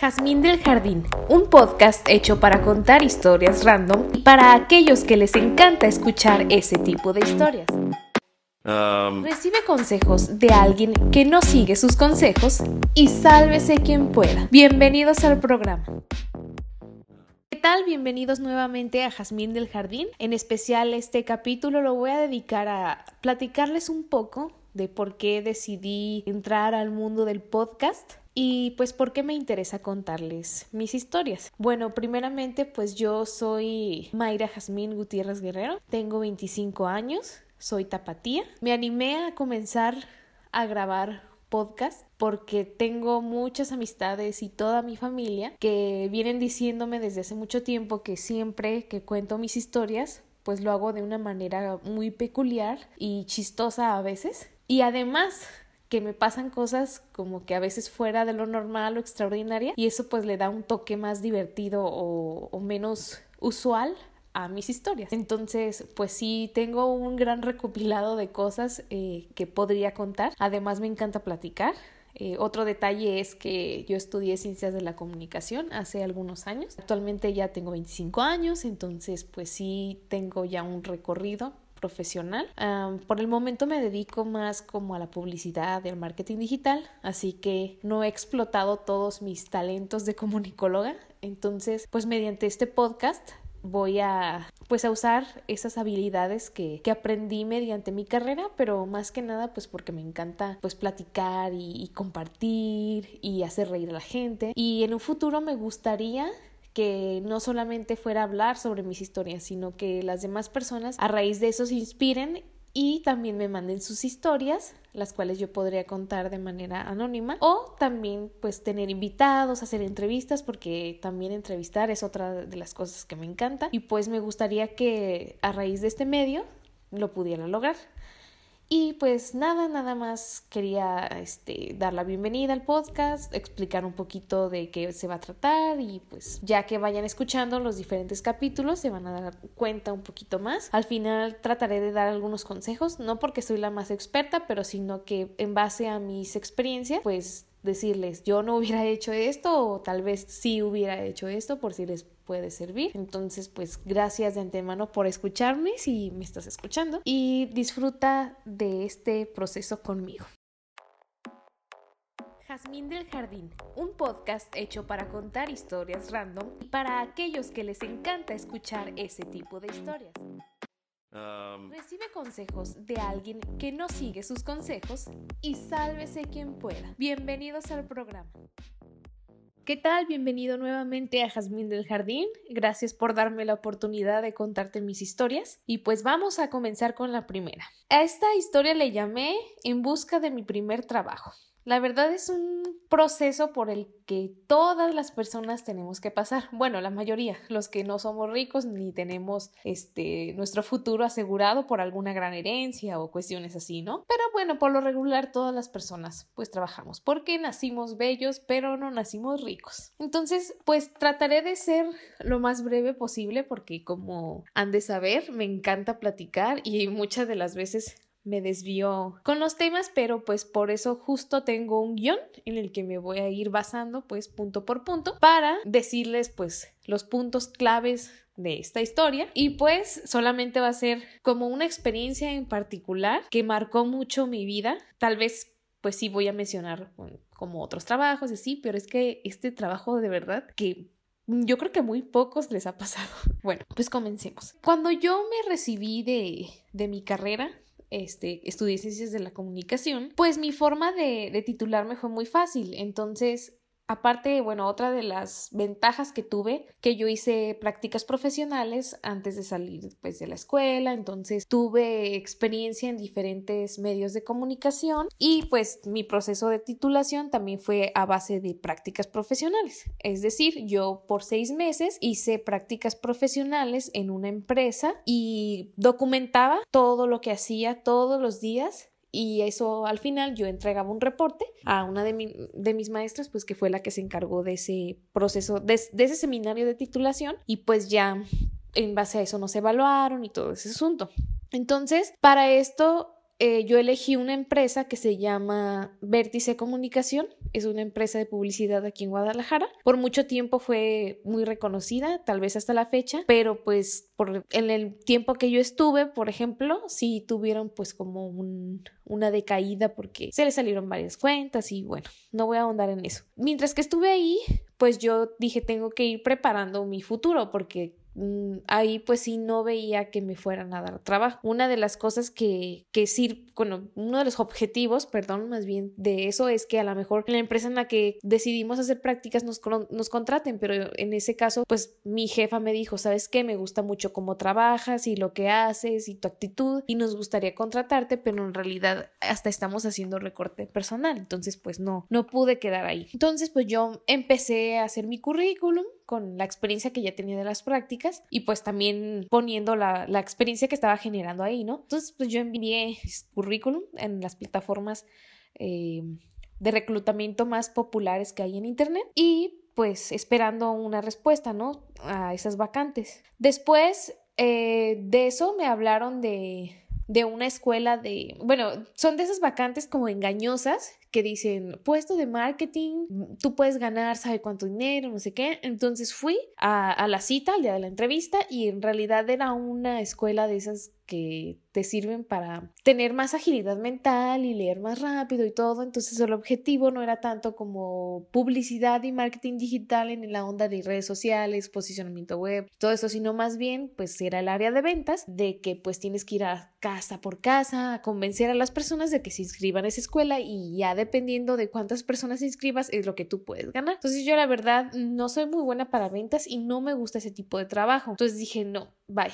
Jazmín del Jardín, un podcast hecho para contar historias random y para aquellos que les encanta escuchar ese tipo de historias. Um, Recibe consejos de alguien que no sigue sus consejos y sálvese quien pueda. Bienvenidos al programa. ¿Qué tal? Bienvenidos nuevamente a Jazmín del Jardín. En especial este capítulo lo voy a dedicar a platicarles un poco de por qué decidí entrar al mundo del podcast y pues por qué me interesa contarles mis historias. Bueno, primeramente pues yo soy Mayra Jazmín Gutiérrez Guerrero, tengo 25 años, soy tapatía. Me animé a comenzar a grabar podcast porque tengo muchas amistades y toda mi familia que vienen diciéndome desde hace mucho tiempo que siempre que cuento mis historias pues lo hago de una manera muy peculiar y chistosa a veces. Y además que me pasan cosas como que a veces fuera de lo normal o extraordinaria y eso pues le da un toque más divertido o, menos usual a mis historias. Entonces, pues sí, tengo un gran recopilado de cosas eh, que podría contar. Además, me encanta platicar. Eh, otro detalle es que yo estudié ciencias de la comunicación hace algunos años. Actualmente ya tengo 25 años, entonces pues sí tengo ya un recorrido profesional. Por el momento me dedico más como a la publicidad y al marketing digital, así que no he explotado todos mis talentos de comunicóloga. Entonces, pues mediante este podcast voy a pues a usar esas habilidades que, que, aprendí mediante mi carrera, pero más que nada pues porque me encanta pues platicar y, y compartir y hacer reír a la gente y en un futuro me gustaría que no solamente fuera hablar sobre mis historias, sino que las demás personas a raíz de eso se inspiren y también me manden sus historias, las cuales yo podría contar de manera anónima, o también pues tener invitados, hacer entrevistas, porque también entrevistar es otra de las cosas que me encanta y pues me gustaría que a raíz de este medio lo pudiera lograr. Y pues nada, nada más quería este, dar la bienvenida al podcast, explicar un poquito de qué se va a tratar y pues ya que vayan escuchando los diferentes capítulos se van a dar cuenta un poquito más. Al final trataré de dar algunos consejos, no porque soy la más experta, pero sino que en base a mis experiencias, pues decirles yo no hubiera hecho esto o tal vez sí hubiera hecho esto por si les puede servir. Entonces, pues gracias de antemano por escucharme si me estás escuchando y disfruta de este proceso conmigo. Jazmín del Jardín, un podcast hecho para contar historias random y para aquellos que les encanta escuchar ese tipo de historias. Um, Recibe consejos de alguien que no sigue sus consejos y sálvese quien pueda. Bienvenidos al programa. ¿Qué tal? Bienvenido nuevamente a Jazmín del Jardín. Gracias por darme la oportunidad de contarte mis historias. Y pues vamos a comenzar con la primera. A esta historia le llamé En busca de mi primer trabajo. La verdad es un proceso por el que todas las personas tenemos que pasar. Bueno, la mayoría, los que no somos ricos ni tenemos este nuestro futuro asegurado por alguna gran herencia o cuestiones así, ¿no? Pero bueno, por lo regular todas las personas pues trabajamos porque nacimos bellos, pero no nacimos ricos. Entonces, pues trataré de ser lo más breve posible porque como han de saber, me encanta platicar y muchas de las veces me desvío con los temas, pero pues por eso justo tengo un guion en el que me voy a ir basando pues punto por punto para decirles pues los puntos claves de esta historia y pues solamente va a ser como una experiencia en particular que marcó mucho mi vida, tal vez pues sí voy a mencionar como otros trabajos y sí, pero es que este trabajo de verdad que yo creo que muy pocos les ha pasado. Bueno, pues comencemos. Cuando yo me recibí de, de mi carrera, este, estudié ciencias de la comunicación, pues mi forma de, de titularme fue muy fácil. Entonces, Aparte, bueno, otra de las ventajas que tuve, que yo hice prácticas profesionales antes de salir pues, de la escuela, entonces tuve experiencia en diferentes medios de comunicación y pues mi proceso de titulación también fue a base de prácticas profesionales. Es decir, yo por seis meses hice prácticas profesionales en una empresa y documentaba todo lo que hacía todos los días y eso al final yo entregaba un reporte a una de, mi, de, mis maestras, pues que fue la que se encargó de ese proceso, de, de, ese seminario de titulación y pues ya en base a eso nos evaluaron y todo ese asunto. Entonces, para esto eh, yo elegí una empresa que se llama Vértice Comunicación, es una empresa de publicidad aquí en Guadalajara. Por mucho tiempo fue muy reconocida, tal vez hasta la fecha, pero pues por, en el tiempo que yo estuve, por ejemplo, sí tuvieron pues como un, una decaída porque se les salieron varias cuentas y bueno, no voy a ahondar en eso. Mientras que estuve ahí, pues yo dije tengo que ir preparando mi futuro porque ahí pues sí no veía que me fueran a dar trabajo. Una de las cosas que, que sí, bueno, uno de los objetivos, perdón, más bien de eso es que a lo mejor la empresa en la que decidimos hacer prácticas nos, nos contraten, pero en ese caso pues mi jefa me dijo, ¿sabes qué? Me gusta mucho cómo trabajas y lo que haces y tu actitud y nos gustaría contratarte, pero en realidad hasta estamos haciendo recorte personal, entonces pues no, no pude quedar ahí. Entonces pues yo empecé a hacer mi currículum con la experiencia que ya tenía de las prácticas y pues también poniendo la, la experiencia que estaba generando ahí, ¿no? Entonces pues yo envié currículum en las plataformas eh, de reclutamiento más populares que hay en Internet y pues esperando una respuesta, ¿no? A esas vacantes. Después eh, de eso me hablaron de de una escuela de, bueno, son de esas vacantes como engañosas que dicen puesto de marketing, tú puedes ganar, sabe cuánto dinero, no sé qué. Entonces fui a, a la cita, al día de la entrevista, y en realidad era una escuela de esas que te sirven para tener más agilidad mental y leer más rápido y todo. Entonces el objetivo no era tanto como publicidad y marketing digital en la onda de redes sociales, posicionamiento web, todo eso, sino más bien pues era el área de ventas de que pues tienes que ir a casa por casa a convencer a las personas de que se inscriban a esa escuela y ya dependiendo de cuántas personas se inscribas es lo que tú puedes ganar. Entonces yo la verdad no soy muy buena para ventas y no me gusta ese tipo de trabajo. Entonces dije no, bye.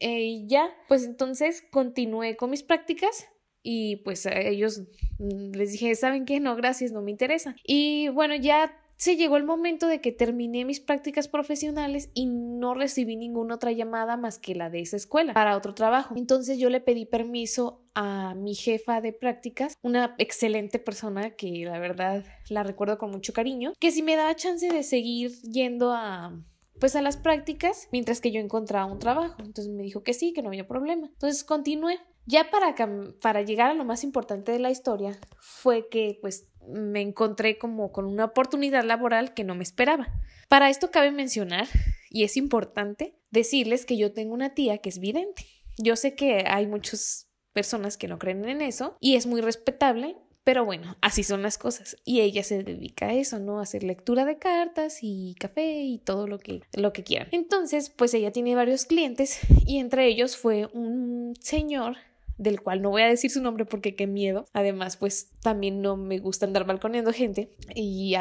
Eh, ya, pues entonces continué con mis prácticas y pues a ellos mm, les dije, ¿saben qué? No, gracias, no me interesa. Y bueno, ya se llegó el momento de que terminé mis prácticas profesionales y no recibí ninguna otra llamada más que la de esa escuela para otro trabajo. Entonces yo le pedí permiso a mi jefa de prácticas, una excelente persona que la verdad la recuerdo con mucho cariño, que si me daba chance de seguir yendo a pues a las prácticas mientras que yo encontraba un trabajo. Entonces me dijo que sí, que no había problema. Entonces continué. Ya para, para llegar a lo más importante de la historia fue que pues me encontré como con una oportunidad laboral que no me esperaba. Para esto cabe mencionar, y es importante, decirles que yo tengo una tía que es vidente. Yo sé que hay muchas personas que no creen en eso y es muy respetable, pero bueno, así son las cosas. Y ella se dedica a eso, ¿no? A hacer lectura de cartas y café y todo lo que, lo que quieran. Entonces, pues ella tiene varios clientes y entre ellos fue un señor del cual no voy a decir su nombre porque qué miedo. Además, pues también no me gusta andar balconeando gente y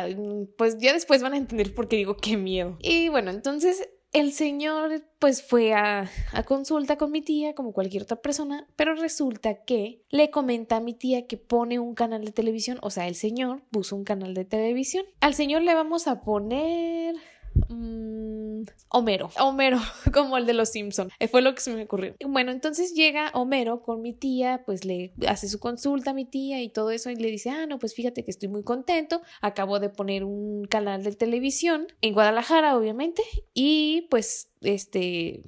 pues ya después van a entender por qué digo qué miedo. Y bueno, entonces el señor pues fue a, a, consulta con mi tía como cualquier otra persona, pero resulta que le comenta a mi tía que pone un canal de televisión, o sea, el señor puso un canal de televisión. Al señor le vamos a poner... Mm, Homero, Homero, como el de los Simpson. Eh, fue lo que se me ocurrió. Bueno, entonces llega Homero con mi tía, pues le hace su consulta a mi tía y todo eso y le dice, ah, no, pues fíjate que estoy muy contento. Acabo de poner un canal de televisión en Guadalajara, obviamente, y pues este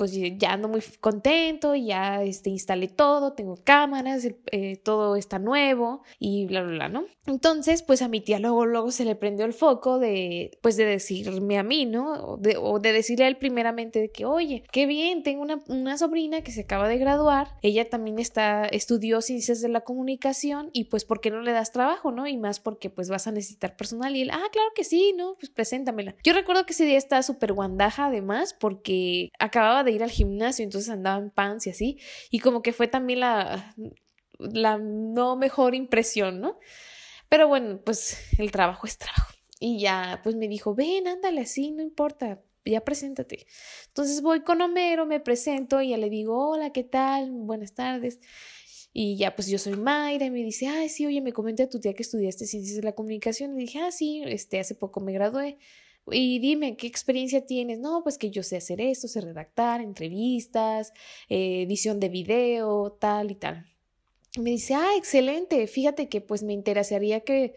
pues ya ando muy contento, ya este, instalé todo, tengo cámaras, eh, todo está nuevo y bla, bla, bla, ¿no? Entonces, pues a mi tía luego, luego se le prendió el foco de, pues de decirme a mí, ¿no? O de, o de decirle a él primeramente de que, oye, qué bien, tengo una, una sobrina que se acaba de graduar, ella también está, estudió ciencias de la comunicación y pues, ¿por qué no le das trabajo, no? Y más porque pues vas a necesitar personal y él, ah, claro que sí, ¿no? Pues preséntamela. Yo recuerdo que ese día estaba súper guandaja además porque acababa de ir al gimnasio, entonces andaba en pants y así, y como que fue también la, la no mejor impresión, ¿no? Pero bueno, pues el trabajo es trabajo. Y ya, pues me dijo, ven, ándale así, no importa, ya preséntate. Entonces voy con Homero, me presento y ya le digo, hola, ¿qué tal? Buenas tardes. Y ya, pues yo soy Mayra y me dice, ay, sí, oye, me comenta tu tía que estudiaste ciencias de la comunicación. Y dije, ah, sí, este, hace poco me gradué. Y dime, ¿qué experiencia tienes? No, pues que yo sé hacer esto, sé redactar, entrevistas, eh, edición de video, tal y tal. Me dice, ah, excelente, fíjate que pues me interesaría que,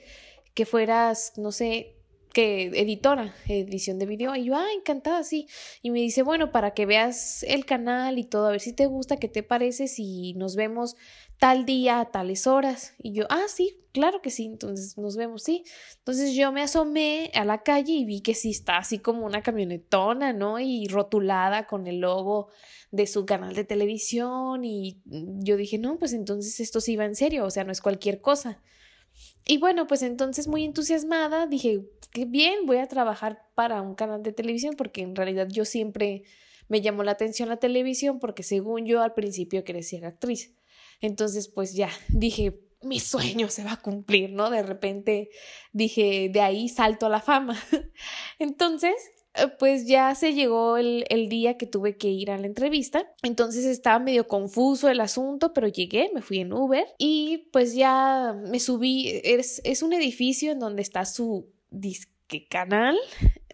que fueras, no sé, que editora, edición de video. Y yo, ah, encantada, sí. Y me dice, bueno, para que veas el canal y todo, a ver si te gusta, qué te parece, si nos vemos tal día a tales horas. Y yo, ah, sí, claro que sí, entonces nos vemos, sí. Entonces yo me asomé a la calle y vi que sí está así como una camionetona, ¿no? Y rotulada con el logo de su canal de televisión y yo dije, no, pues entonces esto sí va en serio, o sea, no es cualquier cosa. Y bueno, pues entonces muy entusiasmada dije, qué bien, voy a trabajar para un canal de televisión porque en realidad yo siempre me llamó la atención la televisión porque según yo al principio quería ser actriz. Entonces pues ya dije, mi sueño se va a cumplir, ¿no? De repente dije, de ahí salto a la fama. Entonces eh, pues ya se llegó el, el, día que tuve que ir a la entrevista. Entonces estaba medio confuso el asunto, pero llegué, me fui en Uber y pues ya me subí. Es, es un edificio en donde está su disque canal.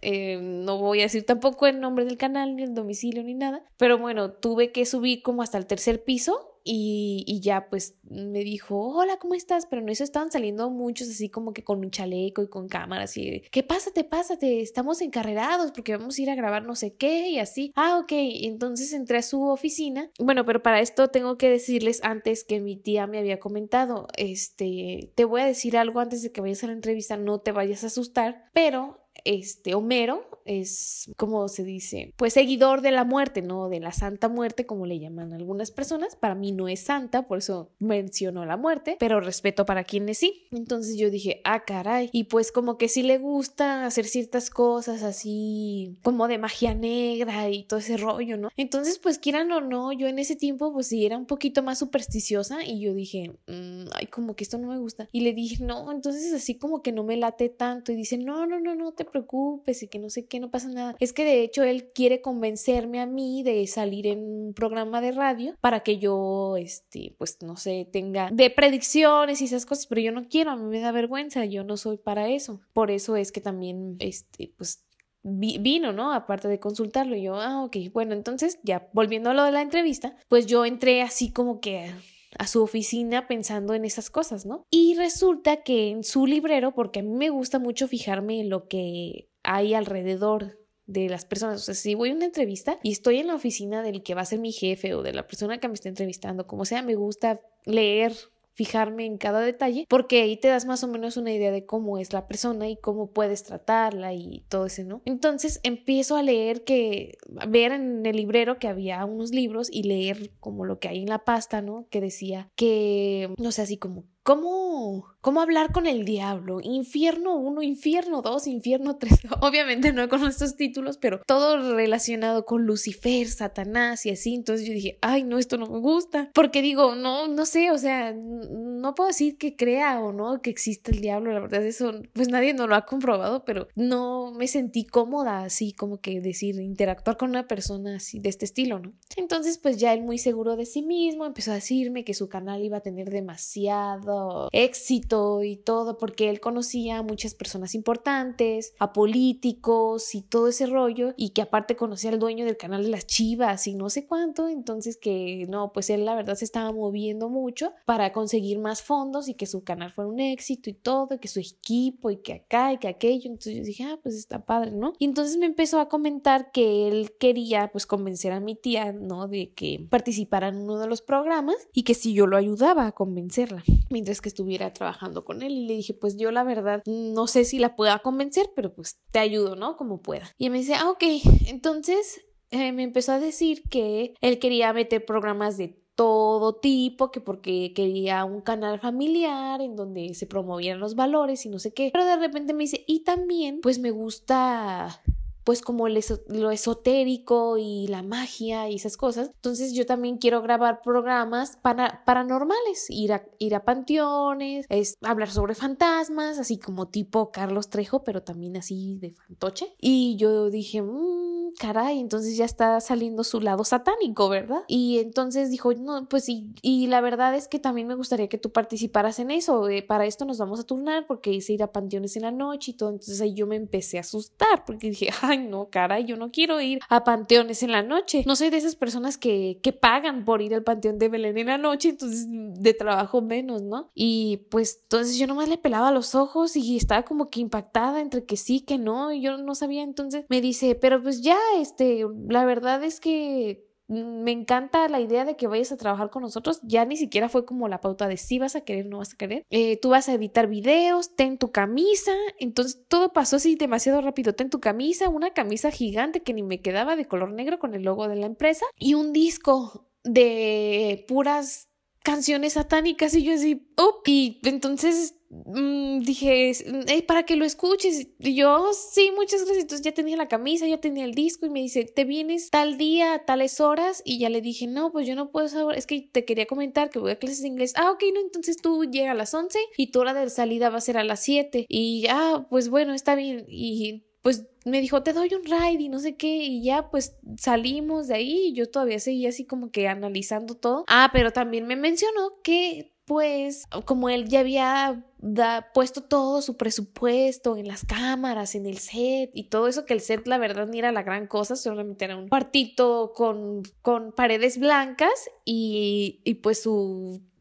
Eh, no voy a decir tampoco el nombre del canal, ni el domicilio, ni nada. Pero bueno, tuve que subir como hasta el tercer piso y, ya pues me dijo, hola, ¿cómo estás? Pero en eso estaban saliendo muchos así como que con un chaleco y con cámaras y, ¿qué pásate, pásate? Estamos encarrerados porque vamos a ir a grabar no sé qué y así. Ah, ok, entonces entré a su oficina. Bueno, pero para esto tengo que decirles antes que mi tía me había comentado, este, te voy a decir algo antes de que vayas a la entrevista, no te vayas a asustar, pero este Homero es, como se dice? Pues seguidor de la muerte, ¿no? De la santa muerte, como le llaman algunas personas. Para mí no es santa, por eso mencionó la muerte, pero respeto para quienes sí. Entonces yo dije, ah, caray. Y pues como que sí le gusta hacer ciertas cosas así, como de magia negra y todo ese rollo, ¿no? Entonces, pues quieran o no, yo en ese tiempo, pues sí era un poquito más supersticiosa y yo dije, mm, ay, como que esto no me gusta. Y le dije, no, entonces así como que no me late tanto. Y dice, no, no, no, no te preocupes y que no sé qué, no pasa nada. Es que de hecho él quiere convencerme a mí de salir en un programa de radio para que yo, este, pues no sé, tenga de predicciones y esas cosas, pero yo no quiero, a mí me da vergüenza, yo no soy para eso. Por eso es que también, este, pues vino, ¿no? Aparte de consultarlo, y yo, ah, ok, bueno, entonces ya volviendo a lo de la entrevista, pues yo entré así como que a su oficina pensando en esas cosas, ¿no? Y resulta que en su librero, porque a mí me gusta mucho fijarme en lo que hay alrededor de las personas. O sea, si voy a una entrevista y estoy en la oficina del que va a ser mi jefe o de la persona que me está entrevistando, como sea, me gusta leer fijarme en cada detalle, porque ahí te das más o menos una idea de cómo es la persona y cómo puedes tratarla y todo eso, ¿no? Entonces empiezo a leer que, ver en el librero que había unos libros y leer como lo que hay en la pasta, ¿no? Que decía que, no sé, así como ¿Cómo, ¿Cómo hablar con el diablo? Infierno 1, infierno 2, infierno 3. Obviamente no con estos títulos, pero todo relacionado con Lucifer, Satanás y así. Entonces yo dije, ay, no, esto no me gusta. Porque digo, no, no sé, o sea, no puedo decir que crea o no que existe el diablo. La verdad, eso, pues nadie no lo ha comprobado, pero no me sentí cómoda así, como que decir, interactuar con una persona así de este estilo, ¿no? Entonces, pues ya él muy seguro de sí mismo empezó a decirme que su canal iba a tener demasiado éxito y todo, porque él conocía a muchas personas importantes, a políticos y todo ese rollo, y que aparte conocía al dueño del canal de las Chivas y no sé cuánto, entonces que no, pues él la verdad se estaba moviendo mucho para conseguir más fondos y que su canal fuera un éxito y todo, y que su equipo y que acá y que aquello, entonces yo dije, ah, pues está padre, ¿no? Y entonces me empezó a comentar que él quería pues convencer a mi tía, ¿no? De que participara en uno de los programas y que si yo lo ayudaba a convencerla mientras que estuviera trabajando con él y le dije, pues yo la verdad no sé si la pueda convencer, pero pues te ayudo, ¿no? Como pueda. Y me dice, ah, ok, entonces eh, me empezó a decir que él quería meter programas de todo tipo, que porque quería un canal familiar en donde se promovieran los valores y no sé qué. Pero de repente me dice, y también, pues me gusta pues como lo esotérico y la magia y esas cosas. Entonces yo también quiero grabar programas para, paranormales, ir a, ir a panteones, es, hablar sobre fantasmas, así como tipo Carlos Trejo, pero también así de fantoche. Y yo dije, mmm, caray, entonces ya está saliendo su lado satánico, ¿verdad? Y entonces dijo, no, pues sí, y la verdad es que también me gustaría que tú participaras en eso, eh, para esto nos vamos a turnar porque hice ir a panteones en la noche y todo, entonces ahí yo me empecé a asustar porque dije, ay, no, cara, yo no quiero ir a panteones en la noche. No soy de esas personas que, que pagan por ir al panteón de Belén en la noche, entonces de trabajo menos, ¿no? Y pues entonces yo nomás le pelaba los ojos y estaba como que impactada entre que sí, que no, y yo no sabía, entonces me dice, pero pues ya, este, la verdad es que me encanta la idea de que vayas a trabajar con nosotros. Ya ni siquiera fue como la pauta de si vas a querer no vas a querer. Eh, tú vas a editar videos, ten tu camisa. Entonces todo pasó así demasiado rápido. Ten tu camisa, una camisa gigante que ni me quedaba de color negro con el logo de la empresa y un disco de puras canciones satánicas y yo así, oh, y entonces mm, dije, para que lo escuches. Y yo, sí, muchas gracias. Entonces ya tenía la camisa, ya tenía el disco y me dice, ¿te vienes tal día, a tales horas? Y ya le dije, no, pues yo no puedo saber, es que te quería comentar que voy a clases de inglés. Ah, ok, no, entonces tú llega a las 11 y tu hora de salida va a ser a las 7. Y ya, pues bueno, está bien. Y pues me dijo, te doy un ride y no sé qué, y ya pues salimos de ahí y yo todavía seguía así como que analizando todo. Ah, pero también me mencionó que pues como él ya había puesto todo su presupuesto en las cámaras, en el set y todo eso, que el set la verdad ni era la gran cosa, solamente era un cuartito con, paredes blancas y, pues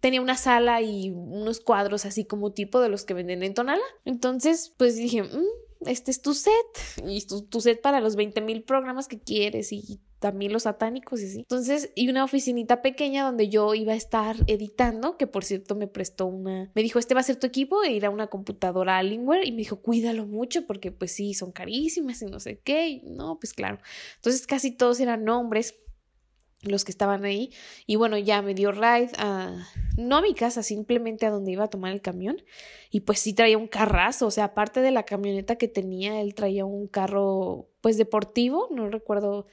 tenía una sala y unos cuadros así como tipo de los que venden en Tonala. Entonces, pues dije, mm, este es tu set y tu, set para los 20 mil programas que quieres y también los satánicos y así. Entonces, y una oficinita pequeña donde yo iba a estar editando, que por cierto me prestó una, me dijo, este va a ser tu equipo, e ir a una computadora Alienware y me dijo, cuídalo mucho porque pues sí, son carísimas y no sé qué. Y no, pues claro. Entonces casi todos eran hombres los que estaban ahí. Y bueno, ya me dio ride a, no a mi casa, simplemente a donde iba a tomar el camión. Y pues sí traía un carrazo, o sea, aparte de la camioneta que tenía, él traía un carro pues deportivo, no recuerdo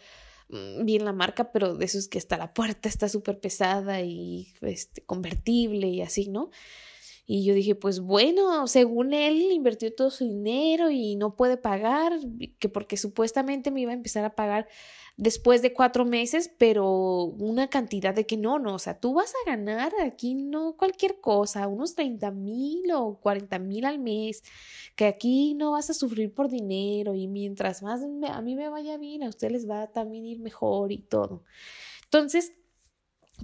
bien la marca, pero de esos que hasta la puerta está súper pesada y este, convertible y así, ¿no? Y yo dije, pues bueno, según él invirtió todo su dinero y no puede pagar, que porque supuestamente me iba a empezar a pagar después de cuatro meses, pero una cantidad de que no, no, o sea, tú vas a ganar aquí no cualquier cosa, unos 30 mil o 40 mil al mes, que aquí no vas a sufrir por dinero y mientras más a mí me vaya bien, a ustedes les va a también ir mejor y todo. Entonces,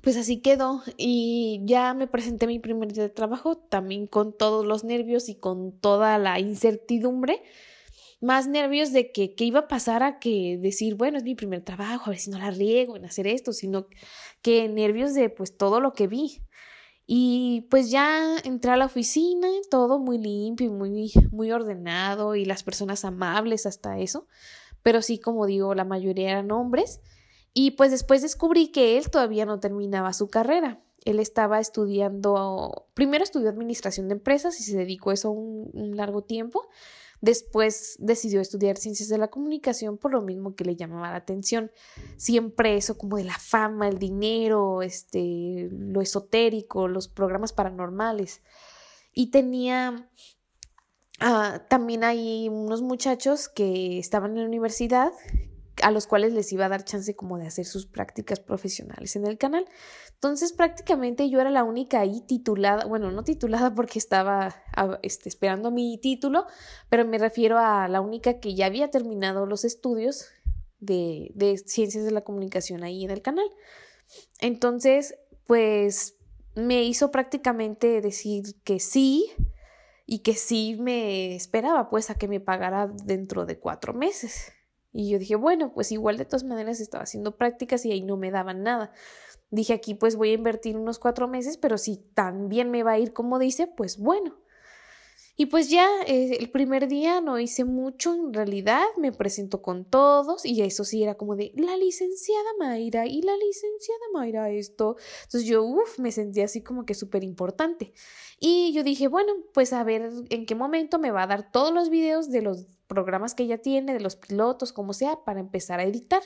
pues así quedó y ya me presenté mi primer día de trabajo también con todos los nervios y con toda la incertidumbre más nervios de que, qué iba a pasar a que decir, bueno, es mi primer trabajo, a ver si no la riego en hacer esto, sino que nervios de pues todo lo que vi. Y pues ya entré a la oficina, todo muy limpio y muy, muy ordenado y las personas amables hasta eso. Pero sí, como digo, la mayoría eran hombres. Y pues después descubrí que él todavía no terminaba su carrera. Él estaba estudiando, primero estudió administración de empresas y se dedicó a eso un largo tiempo. Después decidió estudiar ciencias de la comunicación por lo mismo que le llamaba la atención. Siempre eso como de la fama, el dinero, este, lo esotérico, los programas paranormales. Y tenía ah, también hay unos muchachos que estaban en la universidad a los cuales les iba a dar chance como de hacer sus prácticas profesionales en el canal. Entonces prácticamente yo era la única ahí titulada, bueno, no titulada porque estaba este, esperando mi título, pero me refiero a la única que ya había terminado los estudios de, de ciencias de la comunicación ahí en el canal. Entonces, pues me hizo prácticamente decir que sí y que sí me esperaba pues a que me pagara dentro de cuatro meses. Y yo dije, bueno, pues igual de todas maneras estaba haciendo prácticas y ahí no me daban nada. Dije, aquí pues voy a invertir unos cuatro meses, pero si también me va a ir como dice, pues bueno. Y pues ya eh, el primer día no hice mucho, en realidad me presento con todos y eso sí era como de la licenciada Mayra y la licenciada Mayra esto. Entonces yo, uff, me sentía así como que súper importante. Y yo dije, bueno, pues a ver en qué momento me va a dar todos los videos de los programas que ella tiene, de los pilotos, como sea, para empezar a editar.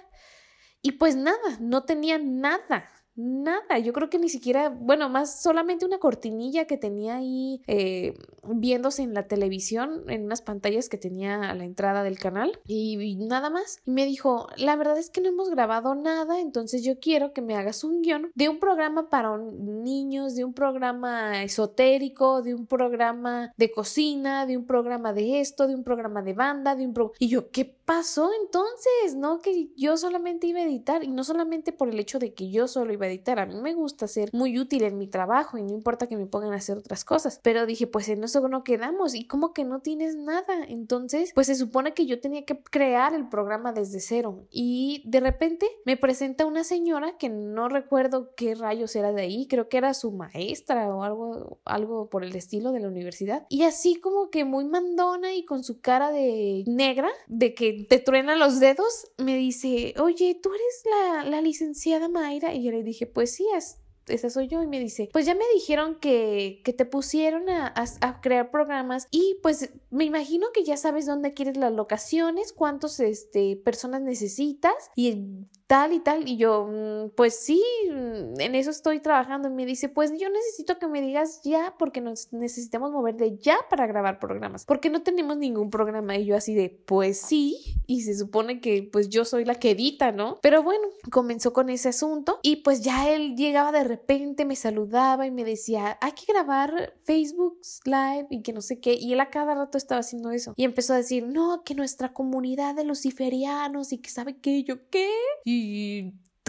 Y pues nada, no tenía nada, nada. Yo creo que ni siquiera, bueno, más solamente una cortinilla que tenía ahí eh, viéndose en la televisión, en unas pantallas que tenía a la entrada del canal y, nada más. Y me dijo, la verdad es que no hemos grabado nada, entonces yo quiero que me hagas un guion de un programa para niños, de un programa esotérico, de un programa de cocina, de un programa de esto, de un programa de banda, de un pro... Y yo, ¿qué pasó entonces? ¿No? Que yo solamente iba a editar y no solamente por el hecho de que yo solo iba a editar, a mí me gusta ser muy útil en mi trabajo y no importa que me pongan a hacer otras cosas, pero dije, pues en eso no quedamos y como que no tienes nada, entonces pues se supone que yo tenía que crear el programa desde cero y de repente me presenta una señora que no recuerdo qué rayos era de ahí, creo que era su maestra o algo, algo por el estilo de la universidad y así como que muy mandona y con su cara de negra, de que te truena los dedos, me dice, oye, tú eres la, la licenciada Mayra y yo le dije, pues sí, es esa soy yo y me dice, pues ya me dijeron que, que te pusieron a, a, crear programas y pues me imagino que ya sabes dónde quieres las locaciones, cuántos este, personas necesitas y tal y tal. Y yo, mm, pues sí, mm, en eso estoy trabajando. Y me dice, pues yo necesito que me digas ya porque nos necesitamos mover de ya para grabar programas, porque no tenemos ningún programa. Y yo así de, pues sí, y se supone que pues yo soy la que edita, ¿no? Pero bueno, comenzó con ese asunto y pues ya él llegaba de repente, me saludaba y me decía, hay que grabar Facebook Live y que no sé qué. Y él a cada rato estaba haciendo eso. Y empezó a decir, no, que nuestra comunidad de luciferianos y que sabe qué, yo qué.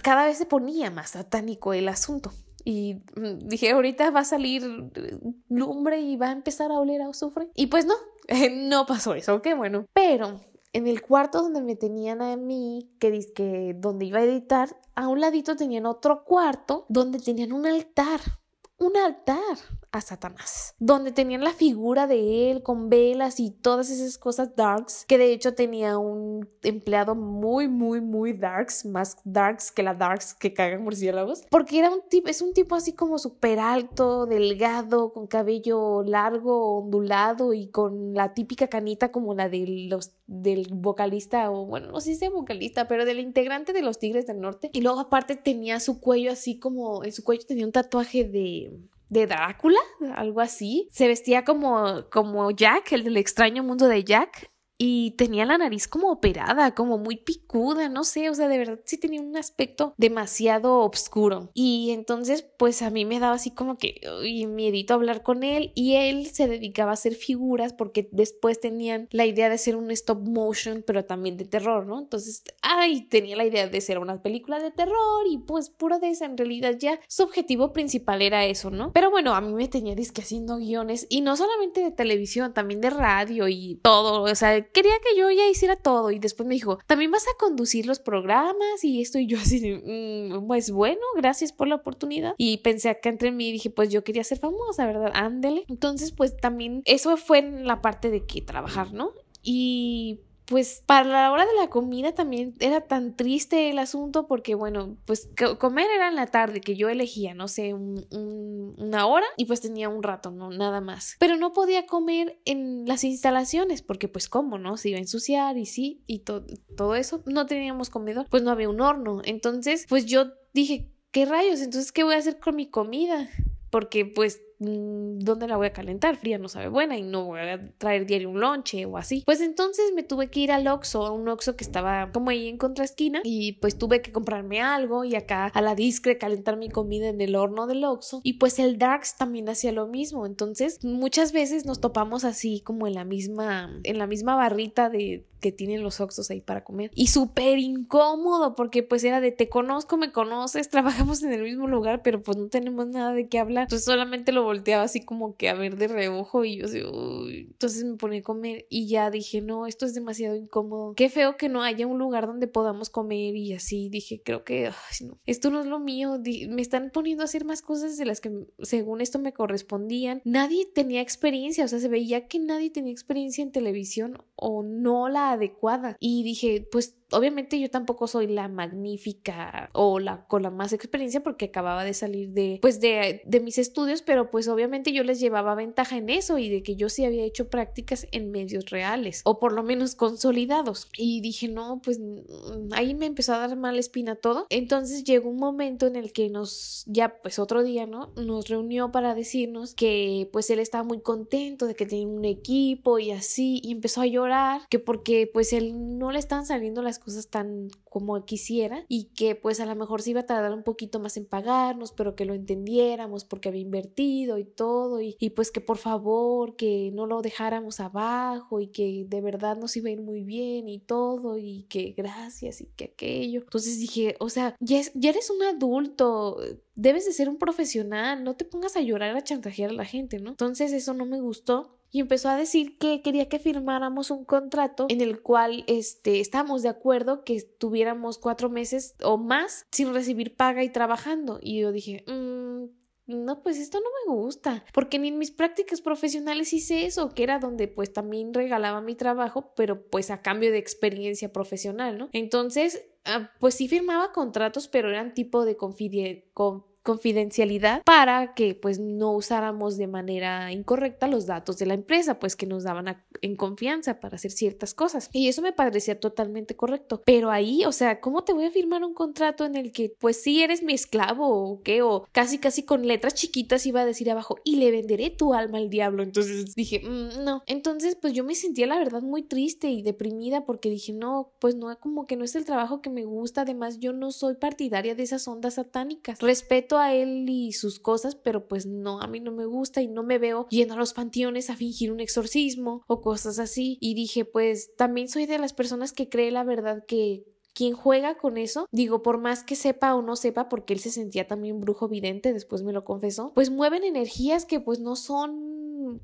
Cada vez se ponía más satánico el asunto. Y mm, dije, ahorita va a salir lumbre y va a empezar a oler a azufre. Y pues no, no pasó eso, qué bueno. Pero en el cuarto donde me tenían a mí, que, que donde iba a editar, a un ladito tenían otro cuarto donde tenían un altar. Un altar a Satanás, donde tenían la figura de él con velas y todas esas cosas darks, que de hecho tenía un empleado muy, muy, muy darks, más darks que la darks que cagan murciélagos, porque era un tipo, es un tipo así como súper alto, delgado, con cabello largo, ondulado y con la típica canita como la de los del vocalista o bueno, no sé si sea vocalista, pero del integrante de los Tigres del Norte. Y luego aparte tenía su cuello así como, en su cuello tenía un tatuaje de de Drácula, algo así. Se vestía como, como Jack, el del extraño mundo de Jack y tenía la nariz como operada, como muy picuda, no sé, o sea, de verdad sí tenía un aspecto demasiado oscuro. Y entonces, pues a mí me daba así como que uy, miedito hablar con él y él se dedicaba a hacer figuras porque después tenían la idea de hacer un stop motion, pero también de terror, ¿no? Entonces, ay, tenía la idea de hacer una película de terror y pues puro de esa, en realidad ya su objetivo principal era eso, ¿no? Pero bueno, a mí me tenía disque haciendo guiones y no solamente de televisión, también de radio y todo, o sea, quería que yo ya hiciera todo y después me dijo, también vas a conducir los programas y esto y yo así, mm, pues bueno, gracias por la oportunidad. Y pensé acá entre mí y dije, pues yo quería ser famosa, ¿verdad? Ándele. Entonces, pues también eso fue en la parte de que trabajar, ¿no? Y pues para la hora de la comida también era tan triste el asunto porque bueno, pues comer era en la tarde que yo elegía, no sé, una hora y pues tenía un rato, no, nada más. Pero no podía comer en las instalaciones porque pues cómo, ¿no? Se iba a ensuciar y sí, y todo eso. No teníamos comedor, pues no había un horno. Entonces, pues yo dije, ¿qué rayos? Entonces, ¿qué voy a hacer con mi comida? Porque pues ¿dónde la voy a calentar? Fría no sabe buena y no voy a traer diario un lonche o así. Pues entonces me tuve que ir al Oxxo, un Oxxo que estaba como ahí en contraesquina y pues tuve que comprarme algo y acá a la discre calentar mi comida en el horno del Oxxo y pues el Darks también hacía lo mismo. Entonces muchas veces nos topamos así como en la misma en la misma barrita de que tienen los Oxxos ahí para comer y súper incómodo porque pues era de te conozco, me conoces, trabajamos en el mismo lugar pero pues no tenemos nada de qué hablar. Solamente lo volteaba así como que a ver de reojo y yo así, entonces me ponía a comer y ya dije, no, esto es demasiado incómodo. Qué feo que no haya un lugar donde podamos comer y así dije, creo que esto no es lo mío, me están poniendo a hacer más cosas de las que según esto me correspondían. Nadie tenía experiencia, o sea, se veía que nadie tenía experiencia en televisión o no la adecuada. Y dije, pues obviamente yo tampoco soy la magnífica o la con la más experiencia porque acababa de salir de pues de, de, mis estudios, pero pues obviamente yo les llevaba ventaja en eso y de que yo sí había hecho prácticas en medios reales o por lo menos consolidados. Y dije, no, pues mm, ahí me empezó a dar mala espina todo. Entonces llegó un momento en el que nos, ya pues otro día, ¿no? Nos reunió para decirnos que pues él estaba muy contento de que tenía un equipo y así y empezó a llorar que porque pues él no le están saliendo las cosas tan como quisiera y que pues a lo mejor se iba a tardar un poquito más en pagarnos, pero que lo entendiéramos porque había invertido y todo y, y pues que por favor que no lo dejáramos abajo y que de verdad nos iba a ir muy bien y todo y que gracias y que aquello. Entonces dije, o sea, ya, ya eres un adulto, debes de ser un profesional, no te pongas a llorar a chantajear a la gente, ¿no? Entonces eso no me gustó y empezó a decir que quería que firmáramos un contrato en el cual este, estábamos de acuerdo que estuviéramos cuatro meses o más sin recibir paga y trabajando. Y yo dije, mmm, no, pues esto no me gusta, porque ni en mis prácticas profesionales hice eso, que era donde pues también regalaba mi trabajo, pero pues a cambio de experiencia profesional, ¿no? Entonces, ah, pues sí firmaba contratos, pero eran tipo de confidencialidad confidencialidad para que pues no usáramos de manera incorrecta los datos de la empresa, pues que nos daban en confianza para hacer ciertas cosas. Y eso me parecía totalmente correcto. Pero ahí, o sea, ¿cómo te voy a firmar un contrato en el que pues sí eres mi esclavo o qué? O casi casi con letras chiquitas iba a decir abajo y le venderé tu alma al diablo. Entonces dije, mm, no. Entonces pues yo me sentía la verdad muy triste y deprimida porque dije, no, pues no, como que no es el trabajo que me gusta. Además, yo no soy partidaria de esas ondas satánicas. Respeto a él y sus cosas, pero pues no, a mí no me gusta y no me veo yendo a los panteones a fingir un exorcismo o cosas así. Y dije, pues también soy de las personas que cree la verdad que quien juega con eso, digo, por más que sepa o no sepa, porque él se sentía también brujo vidente, después me lo confesó, pues mueven energías que pues no son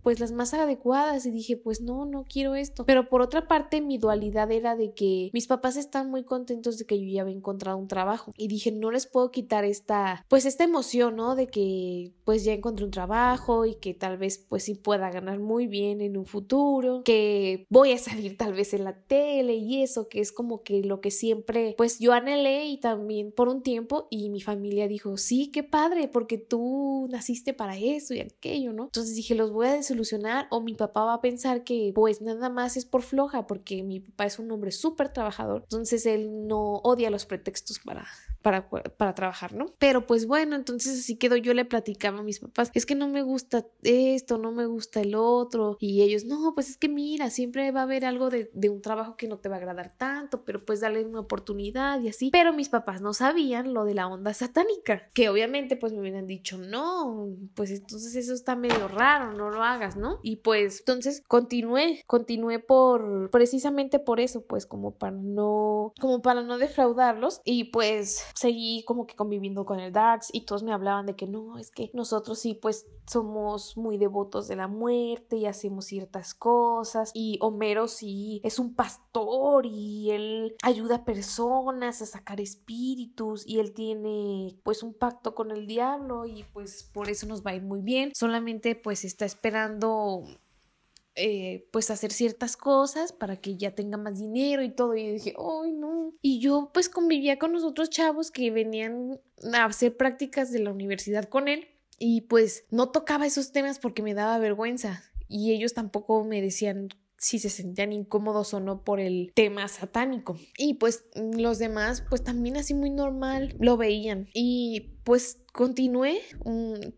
pues las más adecuadas y dije pues no, no quiero esto. Pero por otra parte mi dualidad era de que mis papás están muy contentos de que yo ya había encontrado un trabajo y dije no les puedo quitar esta pues esta emoción, ¿no? De que pues ya encontré un trabajo y que tal vez pues sí pueda ganar muy bien en un futuro, que voy a salir tal vez en la tele y eso que es como que lo que siempre pues yo anhelé y también por un tiempo y mi familia dijo sí, qué padre porque tú naciste para eso y aquello, ¿no? Entonces dije los voy a de solucionar o mi papá va a pensar que pues nada más es por floja porque mi papá es un hombre súper trabajador, entonces él no odia los pretextos para para, para trabajar, ¿no? Pero pues bueno, entonces así quedó, yo le platicaba a mis papás, es que no me gusta esto, no me gusta el otro, y ellos, no, pues es que mira, siempre va a haber algo de, de un trabajo que no te va a agradar tanto, pero pues dale una oportunidad y así, pero mis papás no sabían lo de la onda satánica, que obviamente pues me hubieran dicho, no, pues entonces eso está medio raro, no lo hagas, ¿no? Y pues entonces continué, continué por, precisamente por eso, pues como para no, como para no defraudarlos, y pues seguí como que conviviendo con el Darks y todos me hablaban de que no, es que nosotros sí pues somos muy devotos de la muerte y hacemos ciertas cosas y Homero sí es un pastor y él ayuda a personas a sacar espíritus y él tiene pues un pacto con el diablo y pues por eso nos va a ir muy bien. Solamente pues está esperando eh, pues hacer ciertas cosas para que ya tenga más dinero y todo. Y dije, ay, no. Y yo pues convivía con los otros chavos que venían a hacer prácticas de la universidad con él y pues no tocaba esos temas porque me daba vergüenza y ellos tampoco me decían si se sentían incómodos o no por el tema satánico. Y pues los demás, pues también así muy normal lo veían. Y pues continué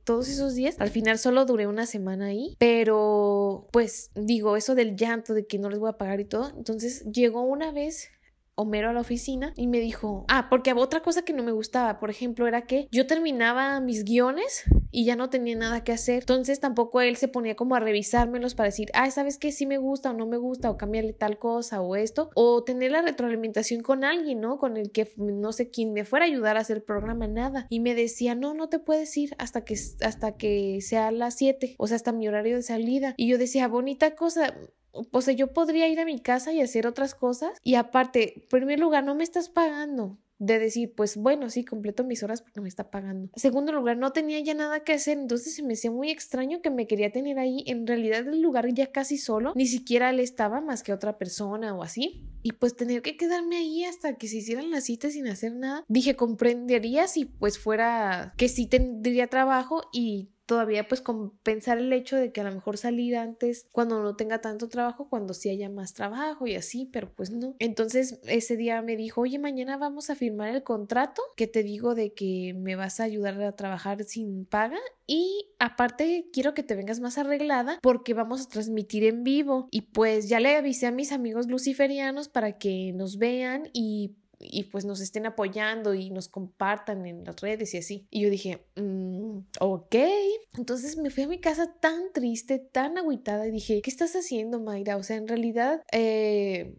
todos esos días. Al final solo duré una semana ahí, pero pues digo, eso del llanto de que no les voy a pagar y todo. Entonces llegó una vez Homero a la oficina y me dijo, ah, porque otra cosa que no me gustaba, por ejemplo, era que yo terminaba mis guiones y ya no tenía nada que hacer. Entonces tampoco él se ponía como a revisármelos para decir, ah, ¿sabes qué? Sí me gusta o no me gusta o cambiarle tal cosa o esto. O tener la retroalimentación con alguien, ¿no? Con el que no sé quién me fuera a ayudar a hacer el programa, nada. Y me decía, no, no te puedes ir hasta que, hasta que sea las 7, o sea, hasta mi horario de salida. Y yo decía, bonita cosa, o sea, yo podría ir a mi casa y hacer otras cosas y aparte, en primer lugar, no me estás pagando de decir, pues bueno, sí, completo mis horas porque me está pagando. En segundo lugar, no tenía ya nada que hacer, entonces se me hacía muy extraño que me quería tener ahí. En realidad el lugar ya casi solo, ni siquiera él estaba más que otra persona o así. Y pues tener que quedarme ahí hasta que se hicieran las citas sin hacer nada. Dije, comprendería si pues fuera que sí tendría trabajo y todavía pues compensar el hecho de que a lo mejor salir antes cuando no tenga tanto trabajo, cuando sí haya más trabajo y así, pero pues no. Entonces ese día me dijo, oye, mañana vamos a firmar el contrato que te digo de que me vas a ayudar a trabajar sin paga y aparte quiero que te vengas más arreglada porque vamos a transmitir en vivo y pues ya le avisé a mis amigos luciferianos para que nos vean y y pues nos estén apoyando y nos compartan en las redes y así. Y yo dije, mm, ok. Entonces me fui a mi casa tan triste, tan agüitada y dije, ¿qué estás haciendo, Mayra? O sea, en realidad, eh,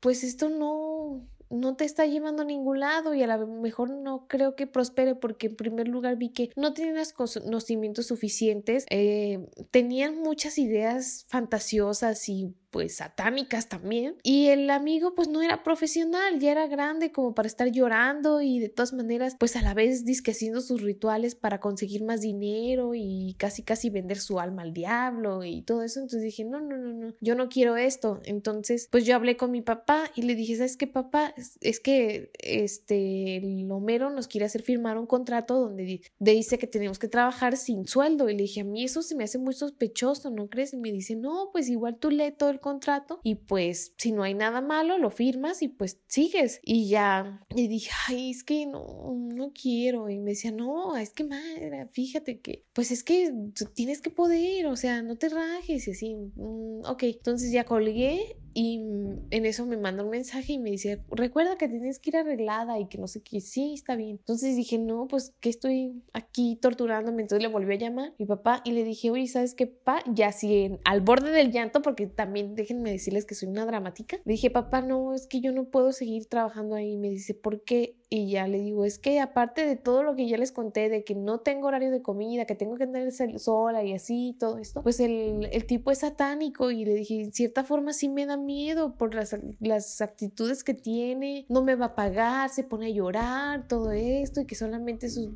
pues esto no, no te está llevando a ningún lado y a lo mejor no creo que prospere porque en primer lugar vi que no tenías conocimientos suficientes, eh, tenían muchas ideas fantasiosas y pues satánicas también. Y el amigo pues no era profesional, ya era grande como para estar llorando y de todas maneras pues a la vez disque haciendo sus rituales para conseguir más dinero y casi casi vender su alma al diablo y todo eso. Entonces dije, no, no, no, no, yo no quiero esto. Entonces pues yo hablé con mi papá y le dije, ¿sabes qué papá? Es que este Homero nos quiere hacer firmar un contrato donde dice que tenemos que trabajar sin sueldo. Y le dije, a mí eso se me hace muy sospechoso, ¿no crees? Y me dice, no, pues igual tú lee todo el contrato y pues si no hay nada malo lo firmas y pues sigues. Y ya y dije ay es que no no quiero y me decía no es que madre fíjate que pues es que tienes que poder o sea no te rajes y así mm, ok. Entonces ya colgué y en eso me manda un mensaje y me dice, recuerda que tienes que ir arreglada y que no sé qué, sí, está bien. Entonces dije, no, pues que estoy aquí torturándome. Entonces le volví a llamar mi papá y le dije, oye, ¿sabes qué, papá? Ya así al borde del llanto, porque también déjenme decirles que soy una dramática. Le dije, papá, no, es que yo no puedo seguir trabajando ahí. Me dice, ¿por qué? Y ya le digo, es que aparte de todo lo que ya les conté, de que no tengo horario de comida, que tengo que andar sola y así, todo esto, pues el, el tipo es satánico y le dije, en cierta forma sí me da miedo por las, las actitudes que tiene, no me va a pagar, se pone a llorar, todo esto, y que solamente sus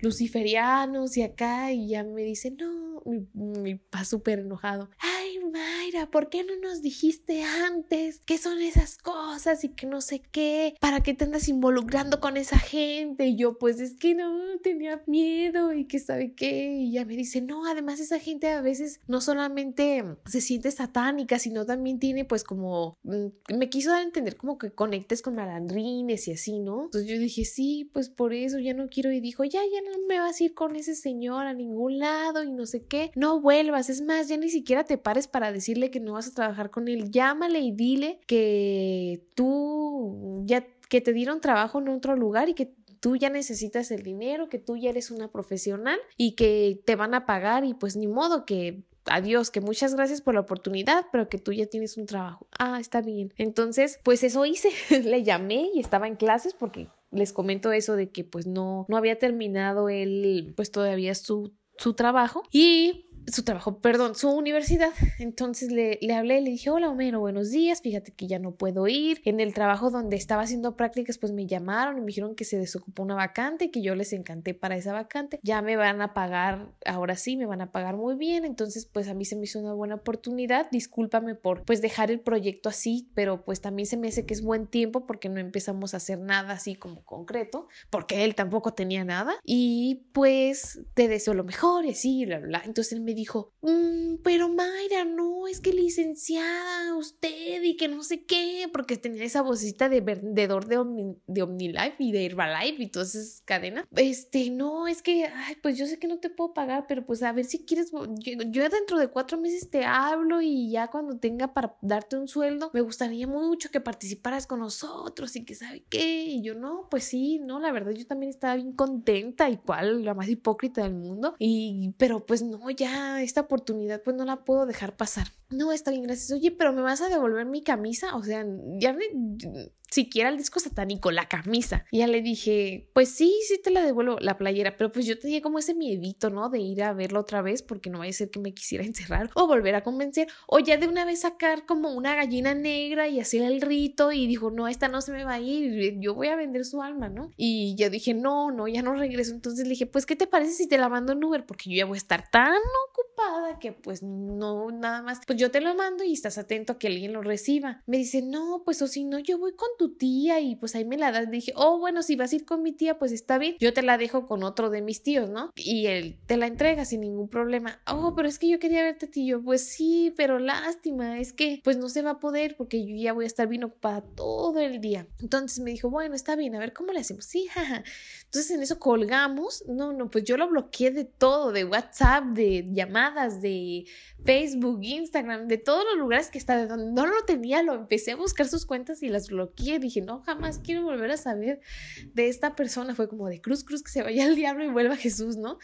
luciferianos y acá, y ya me dice, no, mi papá súper enojado, ay Mayra, ¿por qué no nos dijiste antes qué son esas cosas y que no sé qué? ¿Para qué te andas involucrando? con esa gente y yo pues es que no, tenía miedo y que sabe qué y ya me dice, no, además esa gente a veces no solamente se siente satánica, sino también tiene pues como, mm, me quiso dar a entender como que conectes con malandrines y así, ¿no? Entonces yo dije, sí, pues por eso ya no quiero y dijo, ya, ya no me vas a ir con ese señor a ningún lado y no sé qué, no vuelvas, es más, ya ni siquiera te pares para decirle que no vas a trabajar con él, llámale y dile que tú ya que te dieron trabajo en otro lugar y que tú ya necesitas el dinero, que tú ya eres una profesional y que te van a pagar y pues ni modo que adiós, que muchas gracias por la oportunidad, pero que tú ya tienes un trabajo. Ah, está bien. Entonces, pues eso hice, le llamé y estaba en clases porque les comento eso de que pues no, no había terminado él pues todavía su, su trabajo y su trabajo, perdón, su universidad. Entonces le, le hablé, le dije, hola Homero, buenos días, fíjate que ya no puedo ir. En el trabajo donde estaba haciendo prácticas, pues me llamaron y me dijeron que se desocupó una vacante, que yo les encanté para esa vacante. Ya me van a pagar, ahora sí, me van a pagar muy bien. Entonces, pues a mí se me hizo una buena oportunidad. Discúlpame por pues dejar el proyecto así, pero pues también se me hace que es buen tiempo porque no empezamos a hacer nada así como concreto, porque él tampoco tenía nada. Y pues te deseo lo mejor y así, bla, bla. Entonces él me dijo, mm, pero Mayra, no, es que licenciada usted y que no sé qué, porque tenía esa vocecita de vendedor de, Omni, de OmniLife y de Herbalife y todas esas cadenas. Este, no, es que, ay, pues yo sé que no te puedo pagar, pero pues a ver si quieres, yo, dentro de cuatro meses te hablo y ya cuando tenga para darte un sueldo, me gustaría mucho que participaras con nosotros y que sabe qué. Y yo, no, pues sí, no, la verdad yo también estaba bien contenta y cual, la más hipócrita del mundo. Y, pero pues no, ya esta oportunidad pues no la puedo dejar pasar. No, está bien, gracias. Oye, pero ¿me vas a devolver mi camisa? O sea, ya siquiera el disco satánico, la camisa. Y ya le dije, pues sí, sí te la devuelvo, la playera, pero pues yo tenía como ese miedito, ¿no? De ir a verlo otra vez porque no vaya a ser que me quisiera encerrar o volver a convencer o ya de una vez sacar como una gallina negra y hacer el rito y dijo, no, esta no se me va a ir, yo voy a vender su alma, ¿no? Y yo dije, no, no, ya no regreso. Entonces le dije, pues, ¿qué te parece si te la mando en Uber? Porque yo ya voy a estar tan ocupada que pues no, nada más, pues yo te lo mando y estás atento a que alguien lo reciba. Me dice, no, pues o si no, yo voy con tu tía y pues ahí me la das. Dije, oh, bueno, si vas a ir con mi tía, pues está bien. Yo te la dejo con otro de mis tíos, ¿no? Y él te la entrega sin ningún problema. Oh, pero es que yo quería verte, tío. Pues sí, pero lástima, es que pues no se va a poder porque yo ya voy a estar bien ocupada todo el día. Entonces me dijo, bueno, está bien, a ver cómo le hacemos. Sí, jaja. Entonces en eso colgamos. No, no, pues yo lo bloqueé de todo, de WhatsApp, de llamadas, de Facebook, Instagram, de todos los lugares que está, de donde no lo tenía, lo empecé a buscar sus cuentas y las bloqueé. Dije, no, jamás quiero volver a saber de esta persona. Fue como de cruz, cruz, que se vaya al diablo y vuelva Jesús, ¿no?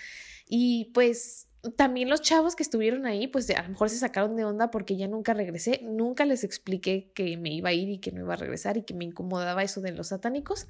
Y pues también los chavos que estuvieron ahí, pues a lo mejor se sacaron de onda porque ya nunca regresé. Nunca les expliqué que me iba a ir y que no iba a regresar y que me incomodaba eso de los satánicos.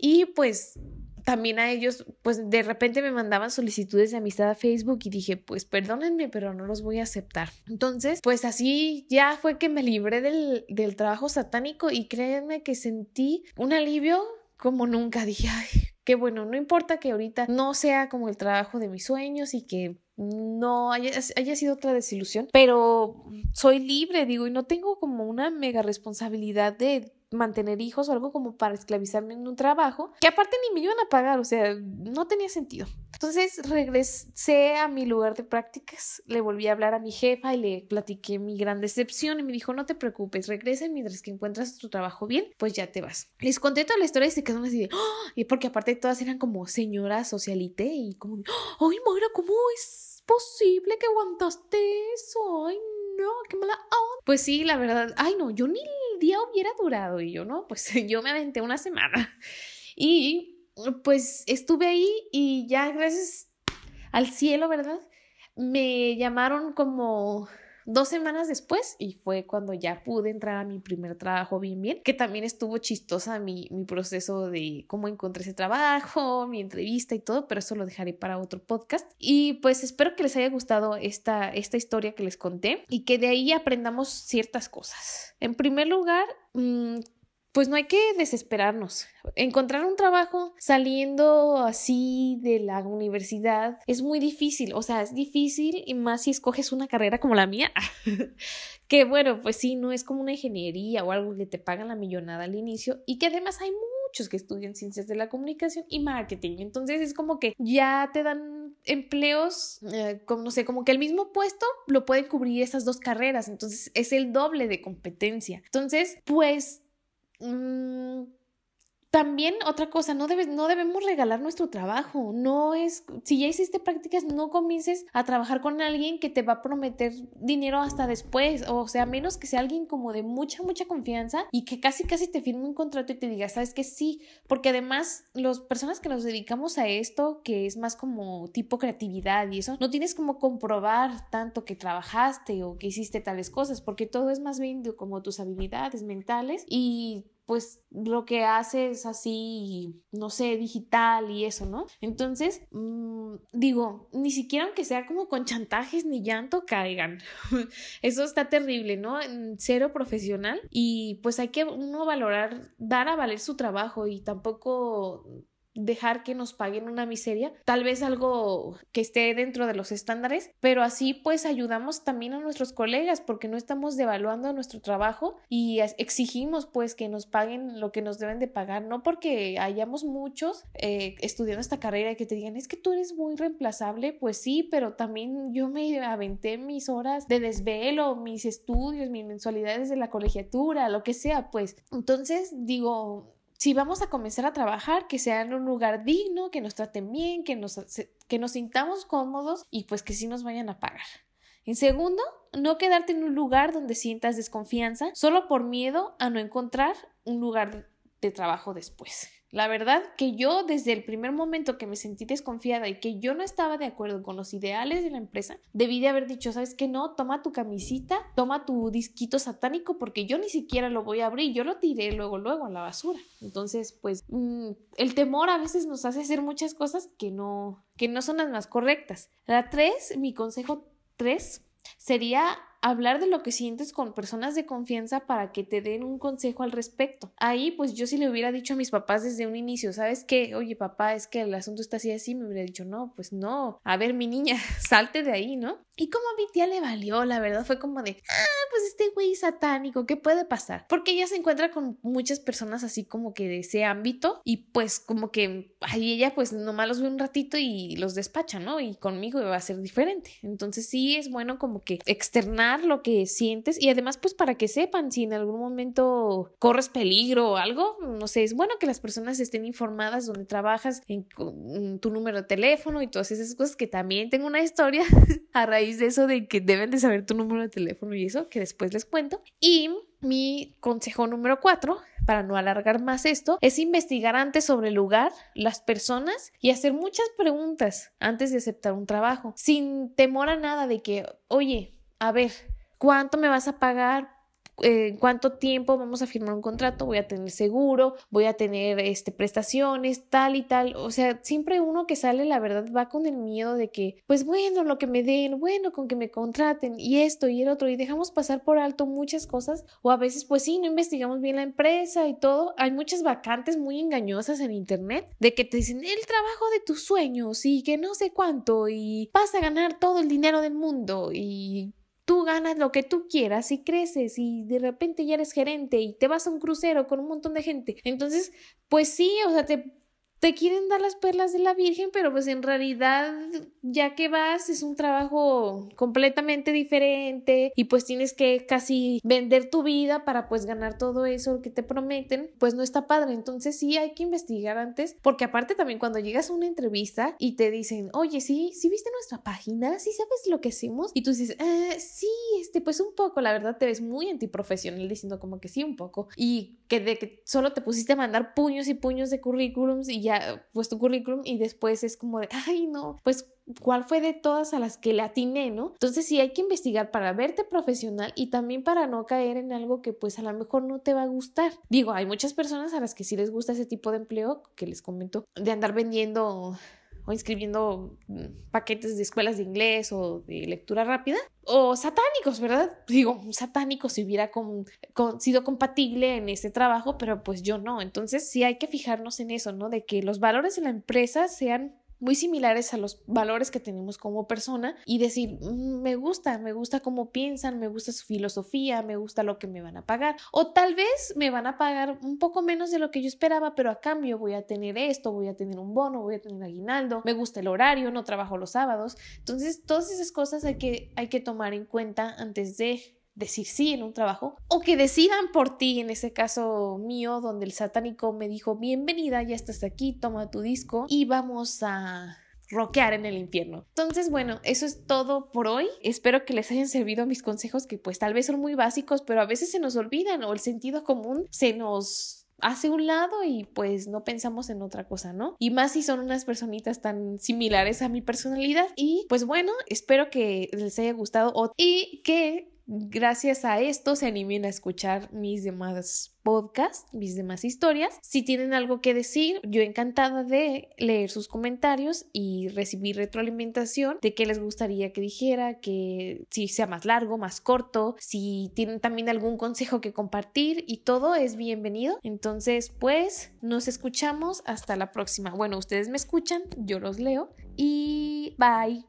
Y pues también a ellos, pues de repente me mandaban solicitudes de amistad a Facebook y dije, pues perdónenme, pero no los voy a aceptar. Entonces, pues así ya fue que me libré del, del trabajo satánico y créanme que sentí un alivio como nunca. Dije, ay, qué bueno, no importa que ahorita no sea como el trabajo de mis sueños y que no haya, haya, sido otra desilusión, pero soy libre, digo, y no tengo como una mega responsabilidad de mantener hijos o algo como para esclavizarme en un trabajo que aparte ni me iban a pagar, o sea, no tenía sentido. Entonces regresé a mi lugar de prácticas, le volví a hablar a mi jefa y le platiqué mi gran decepción y me dijo, no te preocupes, regresa mientras que encuentras tu trabajo bien, pues ya te vas. Les conté toda la historia y se quedaron así de, ¡Oh! y porque aparte todas eran como señoras socialité y como, ¡ay, Moira, ¿cómo es posible que aguantaste eso? Ay, Pues sí, la verdad, ay no, yo ni el día hubiera durado y yo no, pues yo me aventé una semana. Y pues estuve ahí y ya gracias al cielo, ¿verdad? Me llamaron como dos semanas después y fue cuando ya pude entrar a mi primer trabajo bien bien, que también estuvo chistosa mi, mi proceso de cómo encontré ese trabajo, mi entrevista y todo, pero eso lo dejaré para otro podcast. Y pues espero que les haya gustado esta, esta historia que les conté y que de ahí aprendamos ciertas cosas. En primer lugar, mmm, pues no hay que desesperarnos. Encontrar un trabajo saliendo así de la universidad es muy difícil, o sea, es difícil y más si escoges una carrera como la mía, que bueno, pues sí, no es como una ingeniería o algo que te pagan la millonada al inicio y que además hay muchos que estudian ciencias de la comunicación y marketing, entonces es como que ya te dan empleos, eh, como no sé, como que el mismo puesto lo pueden cubrir esas dos carreras, entonces es el doble de competencia. Entonces, pues Mm, también otra cosa, no, debes, no debemos regalar nuestro trabajo. No es, si ya hiciste prácticas, no comiences a trabajar con alguien que te va a prometer dinero hasta después. O sea, menos que sea alguien como de mucha, mucha confianza y que casi, casi te firme un contrato y te diga, sabes que sí. Porque además, las personas que nos dedicamos a esto, que es más como tipo creatividad y eso, no tienes como comprobar tanto que trabajaste o que hiciste tales cosas, porque todo es más bien como tus habilidades mentales y pues lo que hace es así, no sé, digital y eso, ¿no? Entonces, mmm, digo, ni siquiera aunque sea como con chantajes ni llanto, caigan. eso está terrible, ¿no? Cero profesional y pues hay que uno valorar, dar a valer su trabajo y tampoco dejar que nos paguen una miseria, tal vez algo que esté dentro de los estándares, pero así pues ayudamos también a nuestros colegas porque no estamos devaluando nuestro trabajo y exigimos pues que nos paguen lo que nos deben de pagar, no porque hayamos muchos eh, estudiando esta carrera y que te digan es que tú eres muy reemplazable, pues sí, pero también yo me aventé mis horas de desvelo, mis estudios, mis mensualidades de la colegiatura, lo que sea, pues. Entonces digo, si vamos a comenzar a trabajar, que sea en un lugar digno, que nos traten bien, que nos, que nos sintamos cómodos y pues que sí nos vayan a pagar. En segundo, no quedarte en un lugar donde sientas desconfianza solo por miedo a no encontrar un lugar de trabajo después. La verdad que yo desde el primer momento que me sentí desconfiada y que yo no estaba de acuerdo con los ideales de la empresa, debí de haber dicho, ¿sabes qué? No, toma tu camisita, toma tu disquito satánico porque yo ni siquiera lo voy a abrir, yo lo tiré luego, luego a la basura. Entonces, pues mm, el temor a veces nos hace hacer muchas cosas que no, que no son las más correctas. La tres, mi consejo tres sería hablar de lo que sientes con personas de confianza para que te den un consejo al respecto. Ahí pues yo si le hubiera dicho a mis papás desde un inicio, ¿sabes qué? Oye papá, es que el asunto está así así, me hubiera dicho, no, pues no, a ver mi niña, salte de ahí, ¿no? Y como a mi tía le valió, la verdad fue como de, ah, pues este güey satánico, ¿qué puede pasar? Porque ella se encuentra con muchas personas así como que de ese ámbito y pues como que ahí ella pues nomás los ve un ratito y los despacha, ¿no? Y conmigo va a ser diferente. Entonces sí es bueno como que externar lo que sientes y además pues para que sepan si en algún momento corres peligro o algo, no sé, es bueno que las personas estén informadas donde trabajas, en, en tu número de teléfono y todas esas cosas que también tengo una historia a raíz de eso de que deben de saber tu número de teléfono y eso, que después les cuento. Y mi consejo número cuatro, para no alargar más esto, es investigar antes sobre el lugar, las personas y hacer muchas preguntas antes de aceptar un trabajo, sin temor a nada de que, oye, a ver, ¿cuánto me vas a pagar eh, cuánto tiempo vamos a firmar un contrato, voy a tener seguro, voy a tener este, prestaciones, tal y tal. O sea, siempre uno que sale, la verdad, va con el miedo de que, pues bueno, lo que me den, bueno, con que me contraten y esto y el otro, y dejamos pasar por alto muchas cosas, o a veces, pues sí, no investigamos bien la empresa y todo. Hay muchas vacantes muy engañosas en internet de que te dicen el trabajo de tus sueños y que no sé cuánto y vas a ganar todo el dinero del mundo y tú ganas lo que tú quieras y creces y de repente ya eres gerente y te vas a un crucero con un montón de gente. Entonces, pues sí, o sea, te te quieren dar las perlas de la Virgen, pero pues en realidad ya que vas es un trabajo completamente diferente y pues tienes que casi vender tu vida para pues ganar todo eso que te prometen, pues no está padre. Entonces sí hay que investigar antes, porque aparte también cuando llegas a una entrevista y te dicen, oye, sí, sí viste nuestra página, sí sabes lo que hacemos y tú dices, eh, sí, este, pues un poco, la verdad te ves muy antiprofesional diciendo como que sí, un poco. Y que de que solo te pusiste a mandar puños y puños de currículums y ya pues tu currículum y después es como de, ay no, pues cuál fue de todas a las que le atiné, ¿no? Entonces sí hay que investigar para verte profesional y también para no caer en algo que pues a lo mejor no te va a gustar. Digo, hay muchas personas a las que sí les gusta ese tipo de empleo que les comento, de andar vendiendo o inscribiendo mm, paquetes de escuelas de inglés o de lectura rápida, o satánicos, ¿verdad? Digo, un satánico si hubiera sido compatible en ese trabajo, pero pues yo no. Entonces sí hay que fijarnos en eso, ¿no? De que los valores de la empresa sean muy similares a los valores que tenemos como persona y decir, mm, me gusta, me gusta cómo piensan, me gusta su filosofía, me gusta lo que me van a pagar. O tal vez me van a pagar un poco menos de lo que yo esperaba, pero a cambio voy a tener esto, voy a tener un bono, voy a tener aguinaldo, me gusta el horario, no trabajo los sábados. Entonces, todas esas cosas hay que, hay que tomar en cuenta antes de decir sí en un trabajo o que decidan por ti, en ese caso mío, donde el satánico me dijo, bienvenida, ya estás aquí, toma tu disco y vamos a rockear en el infierno. Entonces, bueno, eso es todo por hoy. Espero que les hayan servido mis consejos que pues tal vez son muy básicos, pero a veces se nos olvidan o el sentido común se nos hace un lado y pues no pensamos en otra cosa, ¿no? Y más si son unas personitas tan similares a mi personalidad. Y pues bueno, espero que les haya gustado y que gracias a esto se animen a escuchar mis demás podcasts, mis demás historias. Si tienen algo que decir, yo encantada de leer sus comentarios y recibir retroalimentación de qué les gustaría que dijera, que si sea más largo, más corto, si tienen también algún consejo que compartir y todo es bienvenido. Entonces, pues nos escuchamos hasta la próxima. Bueno, ustedes me escuchan, yo los leo y bye.